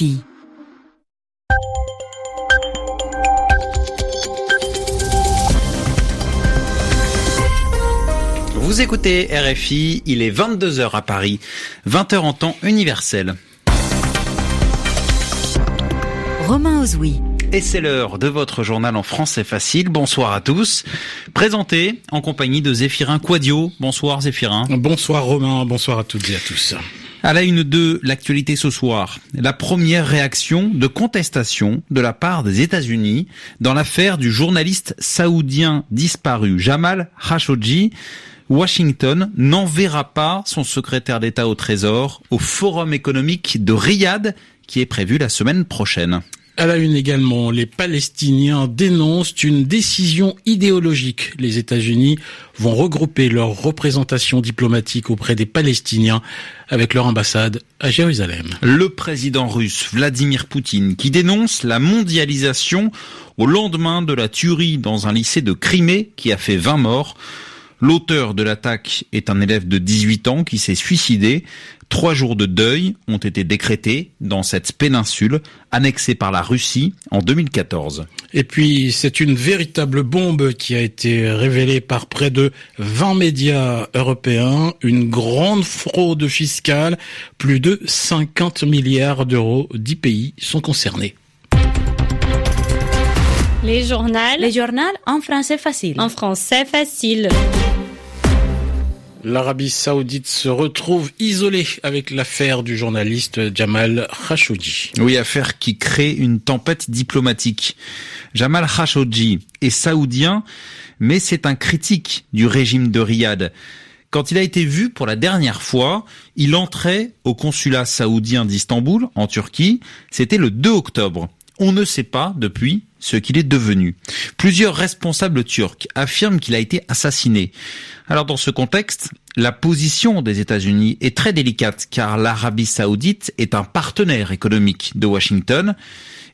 RFI. Vous écoutez RFI, il est 22h à Paris, 20h en temps universel. Romain Ozoui. Et c'est l'heure de votre journal en français facile. Bonsoir à tous. Présenté en compagnie de Zéphirin Quadio. Bonsoir Zéphirin. Bonsoir Romain, bonsoir à toutes et à tous. À la une de l'actualité ce soir, la première réaction de contestation de la part des États-Unis dans l'affaire du journaliste saoudien disparu Jamal Khashoggi. Washington n'enverra pas son secrétaire d'État au Trésor au Forum économique de Riyad qui est prévu la semaine prochaine. À la une également, les Palestiniens dénoncent une décision idéologique. Les États-Unis vont regrouper leur représentation diplomatique auprès des Palestiniens avec leur ambassade à Jérusalem. Le président russe Vladimir Poutine qui dénonce la mondialisation au lendemain de la tuerie dans un lycée de Crimée qui a fait 20 morts. L'auteur de l'attaque est un élève de 18 ans qui s'est suicidé. Trois jours de deuil ont été décrétés dans cette péninsule annexée par la Russie en 2014. Et puis, c'est une véritable bombe qui a été révélée par près de 20 médias européens. Une grande fraude fiscale. Plus de 50 milliards d'euros. 10 pays sont concernés. Les journaux. Les journaux en français facile. En français facile. L'Arabie Saoudite se retrouve isolée avec l'affaire du journaliste Jamal Khashoggi. Oui, affaire qui crée une tempête diplomatique. Jamal Khashoggi est saoudien, mais c'est un critique du régime de Riyad. Quand il a été vu pour la dernière fois, il entrait au consulat saoudien d'Istanbul, en Turquie. C'était le 2 octobre. On ne sait pas, depuis, ce qu'il est devenu. Plusieurs responsables turcs affirment qu'il a été assassiné. Alors dans ce contexte, la position des États-Unis est très délicate car l'Arabie saoudite est un partenaire économique de Washington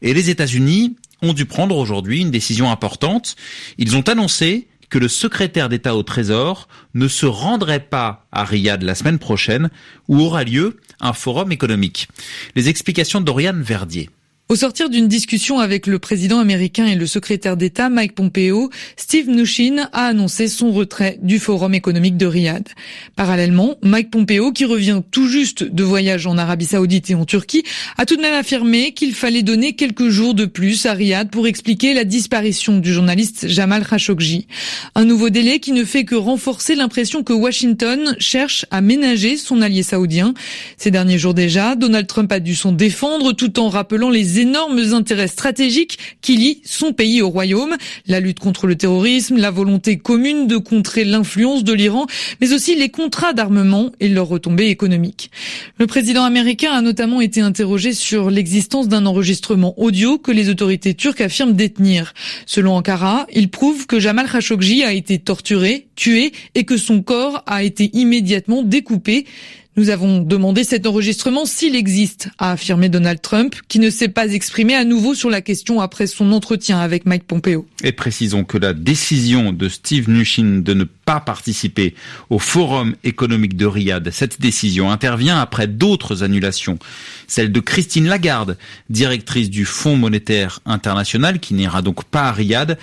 et les États-Unis ont dû prendre aujourd'hui une décision importante. Ils ont annoncé que le secrétaire d'État au Trésor ne se rendrait pas à Riyad la semaine prochaine où aura lieu un forum économique. Les explications d'Oriane Verdier. Au sortir d'une discussion avec le président américain et le secrétaire d'État Mike Pompeo, Steve Mnuchin a annoncé son retrait du Forum économique de Riyad. Parallèlement, Mike Pompeo, qui revient tout juste de voyage en Arabie Saoudite et en Turquie, a tout de même affirmé qu'il fallait donner quelques jours de plus à Riyad pour expliquer la disparition du journaliste Jamal Khashoggi. Un nouveau délai qui ne fait que renforcer l'impression que Washington cherche à ménager son allié saoudien. Ces derniers jours déjà, Donald Trump a dû s'en défendre tout en rappelant les énormes intérêts stratégiques qui lient son pays au royaume, la lutte contre le terrorisme, la volonté commune de contrer l'influence de l'Iran, mais aussi les contrats d'armement et leurs retombées économiques. Le président américain a notamment été interrogé sur l'existence d'un enregistrement audio que les autorités turques affirment détenir. Selon Ankara, il prouve que Jamal Khashoggi a été torturé, tué et que son corps a été immédiatement découpé. Nous avons demandé cet enregistrement s'il existe, a affirmé Donald Trump, qui ne s'est pas exprimé à nouveau sur la question après son entretien avec Mike Pompeo. Et précisons que la décision de Steve Mnuchin de ne pas participer au Forum économique de Riyad, cette décision intervient après d'autres annulations. Celle de Christine Lagarde, directrice du Fonds monétaire international, qui n'ira donc pas à Riyad,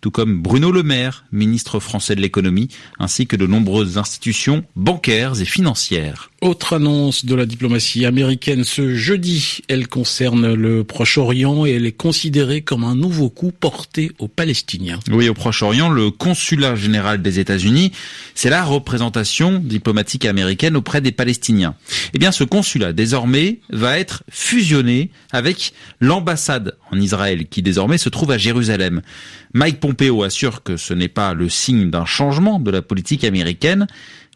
tout comme Bruno Le Maire, ministre français de l'économie, ainsi que de nombreuses institutions bancaires et financières. Autre annonce de la diplomatie américaine ce jeudi, elle concerne le Proche-Orient et elle est considérée comme un nouveau coup porté aux Palestiniens. Oui, au Proche-Orient, le consulat général des États-Unis, c'est la représentation diplomatique américaine auprès des Palestiniens. Eh bien, ce consulat, désormais, va être fusionné avec l'ambassade en Israël, qui désormais se trouve à Jérusalem. Mike Pompeo assure que ce n'est pas le signe d'un changement de la politique américaine,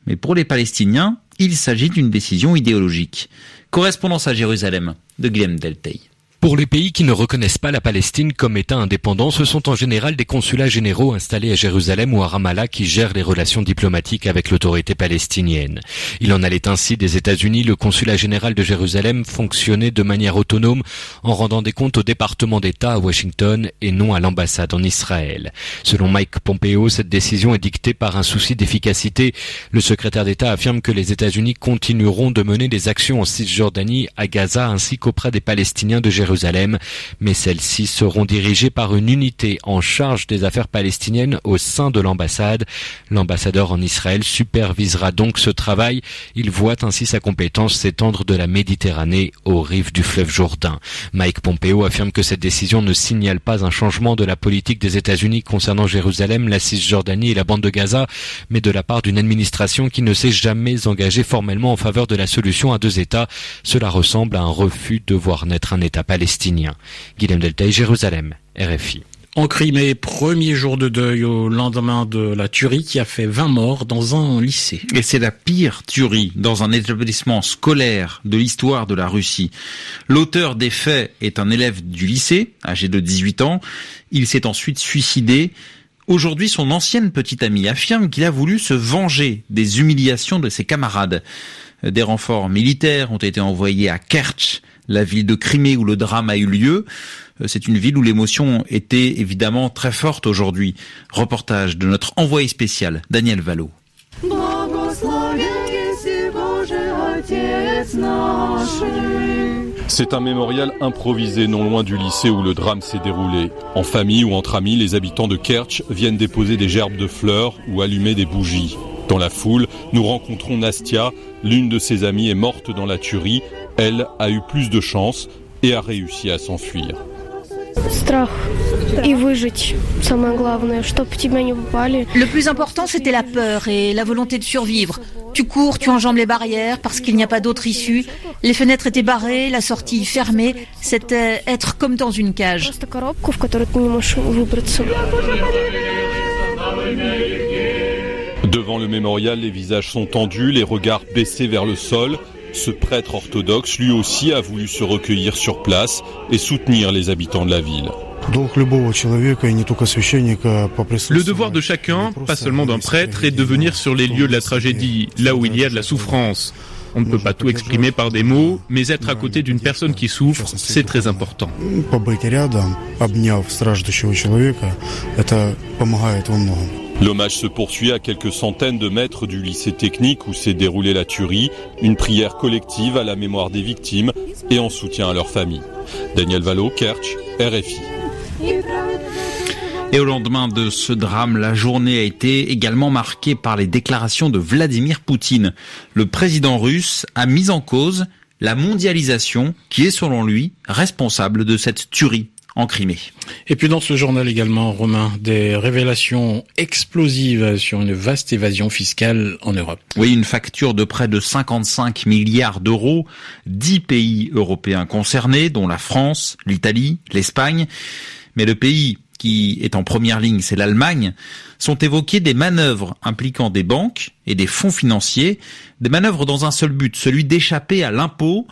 mais pour les Palestiniens, il s'agit d'une décision idéologique. Correspondance à Jérusalem de Guillaume Deltey. Pour les pays qui ne reconnaissent pas la Palestine comme État indépendant, ce sont en général des consulats généraux installés à Jérusalem ou à Ramallah qui gèrent les relations diplomatiques avec l'autorité palestinienne. Il en allait ainsi des États-Unis. Le consulat général de Jérusalem fonctionnait de manière autonome en rendant des comptes au département d'État à Washington et non à l'ambassade en Israël. Selon Mike Pompeo, cette décision est dictée par un souci d'efficacité. Le secrétaire d'État affirme que les États-Unis continueront de mener des actions en Cisjordanie, à Gaza ainsi qu'auprès des Palestiniens de Jérusalem mais celles-ci seront dirigées par une unité en charge des affaires palestiniennes au sein de l'ambassade. L'ambassadeur en Israël supervisera donc ce travail. Il voit ainsi sa compétence s'étendre de la Méditerranée aux rives du fleuve Jourdain. Mike Pompeo affirme que cette décision ne signale pas un changement de la politique des États-Unis concernant Jérusalem, la Cisjordanie et la bande de Gaza, mais de la part d'une administration qui ne s'est jamais engagée formellement en faveur de la solution à deux États. Cela ressemble à un refus de voir naître un État palestinien palestinien. Guillaume Deltaï, Jérusalem, RFI. En Crimée, premier jour de deuil au lendemain de la tuerie qui a fait 20 morts dans un lycée. Et c'est la pire tuerie dans un établissement scolaire de l'histoire de la Russie. L'auteur des faits est un élève du lycée, âgé de 18 ans. Il s'est ensuite suicidé. Aujourd'hui, son ancienne petite amie affirme qu'il a voulu se venger des humiliations de ses camarades. Des renforts militaires ont été envoyés à Kerch, la ville de Crimée où le drame a eu lieu. Euh, c'est une ville où l'émotion était évidemment très forte aujourd'hui. Reportage de notre envoyé spécial, Daniel Vallot. C'est un mémorial improvisé non loin du lycée où le drame s'est déroulé. En famille ou entre amis, les habitants de Kerch viennent déposer des gerbes de fleurs ou allumer des bougies. Dans la foule, nous rencontrons Nastia. L'une de ses amies est morte dans la tuerie. Elle a eu plus de chance et a réussi à s'enfuir. Le plus important, c'était la peur et la volonté de survivre. Tu cours, tu enjambes les barrières parce qu'il n'y a pas d'autre issue. Les fenêtres étaient barrées, la sortie fermée. C'était être comme dans une cage. Devant le mémorial, les visages sont tendus, les regards baissés vers le sol. Ce prêtre orthodoxe, lui aussi, a voulu se recueillir sur place et soutenir les habitants de la ville. Le devoir de chacun, pas seulement d'un prêtre, est de venir sur les lieux de la tragédie, là où il y a de la souffrance. On ne peut pas tout exprimer par des mots, mais être à côté d'une personne qui souffre, c'est très important. L'hommage se poursuit à quelques centaines de mètres du lycée technique où s'est déroulée la tuerie, une prière collective à la mémoire des victimes et en soutien à leurs familles. Daniel Valo, Kerch, RFI. Et au lendemain de ce drame, la journée a été également marquée par les déclarations de Vladimir Poutine. Le président russe a mis en cause la mondialisation qui est selon lui responsable de cette tuerie en Crimée. Et puis dans ce journal également, Romain, des révélations explosives sur une vaste évasion fiscale en Europe. Oui, une facture de près de 55 milliards d'euros, 10 pays européens concernés, dont la France, l'Italie, l'Espagne. Mais le pays qui est en première ligne, c'est l'Allemagne, sont évoquées des manœuvres impliquant des banques et des fonds financiers, des manœuvres dans un seul but, celui d'échapper à l'impôt.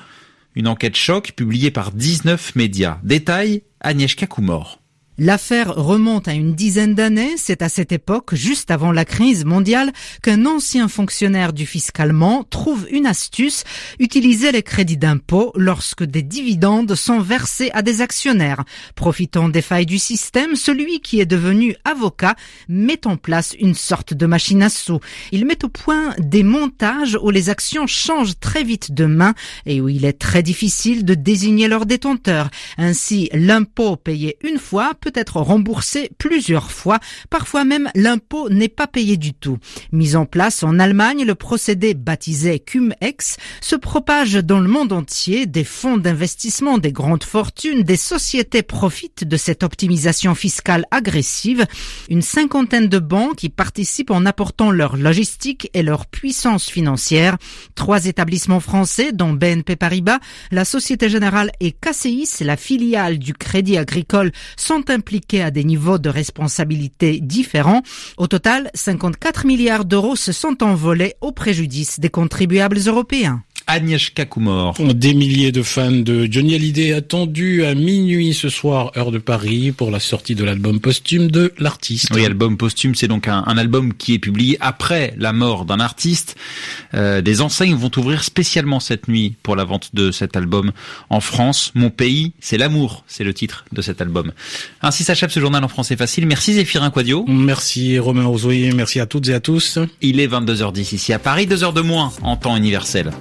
Une enquête choc publiée par 19 médias. Détail Agnieszka Kumor. L'affaire remonte à une dizaine d'années. C'est à cette époque, juste avant la crise mondiale, qu'un ancien fonctionnaire du fisc trouve une astuce, utiliser les crédits d'impôt lorsque des dividendes sont versés à des actionnaires. Profitant des failles du système, celui qui est devenu avocat met en place une sorte de machine à sous. Il met au point des montages où les actions changent très vite de main et où il est très difficile de désigner leur détenteur. Ainsi, l'impôt payé une fois peut être remboursé plusieurs fois. Parfois même, l'impôt n'est pas payé du tout. Mis en place en Allemagne, le procédé baptisé cum-ex se propage dans le monde entier. Des fonds d'investissement, des grandes fortunes, des sociétés profitent de cette optimisation fiscale agressive. Une cinquantaine de banques y participent en apportant leur logistique et leur puissance financière. Trois établissements français, dont BNP Paribas, la Société Générale et KCIS, la filiale du Crédit Agricole, sont impliqués à des niveaux de responsabilité différents. Au total, 54 milliards d'euros se sont envolés au préjudice des contribuables européens. Agnieszka Kumor. Des milliers de fans de Johnny Hallyday attendus à minuit ce soir, heure de Paris, pour la sortie de l'album posthume de l'artiste. Oui, album posthume, c'est donc un, album qui est publié après la mort d'un artiste. Euh, des enseignes vont ouvrir spécialement cette nuit pour la vente de cet album en France. Mon pays, c'est l'amour, c'est le titre de cet album. Ainsi s'achève ce journal en français facile. Merci Zéphirin Quadio. Merci Romain Rosoyer, merci à toutes et à tous. Il est 22h10 ici à Paris, 2 heures de moins en temps universel.